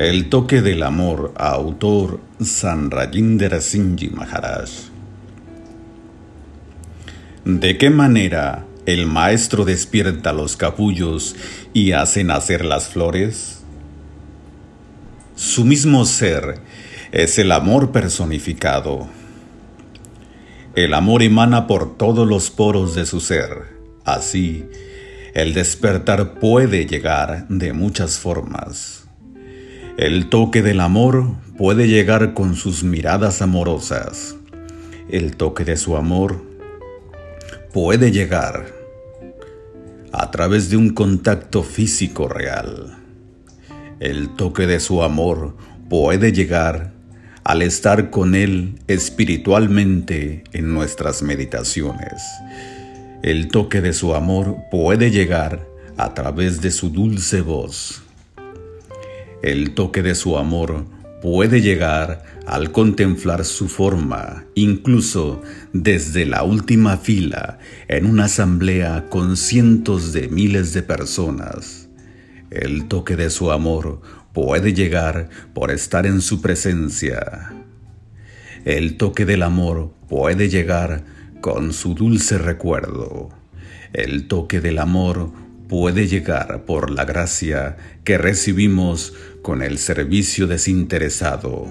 El toque del amor, autor San Rajinder Singh Maharaj. ¿De qué manera el maestro despierta los capullos y hace nacer las flores? Su mismo ser es el amor personificado. El amor emana por todos los poros de su ser. Así, el despertar puede llegar de muchas formas. El toque del amor puede llegar con sus miradas amorosas. El toque de su amor puede llegar a través de un contacto físico real. El toque de su amor puede llegar al estar con Él espiritualmente en nuestras meditaciones. El toque de su amor puede llegar a través de su dulce voz. El toque de su amor puede llegar al contemplar su forma, incluso desde la última fila en una asamblea con cientos de miles de personas. El toque de su amor puede llegar por estar en su presencia. El toque del amor puede llegar con su dulce recuerdo. El toque del amor puede llegar por la gracia que recibimos con el servicio desinteresado.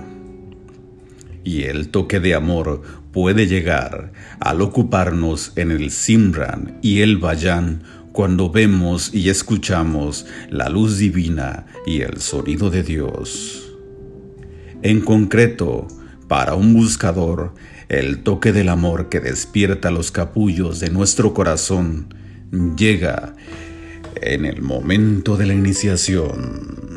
Y el toque de amor puede llegar al ocuparnos en el Simran y el Bayan cuando vemos y escuchamos la luz divina y el sonido de Dios. En concreto, para un buscador, el toque del amor que despierta los capullos de nuestro corazón llega en el momento de la iniciación.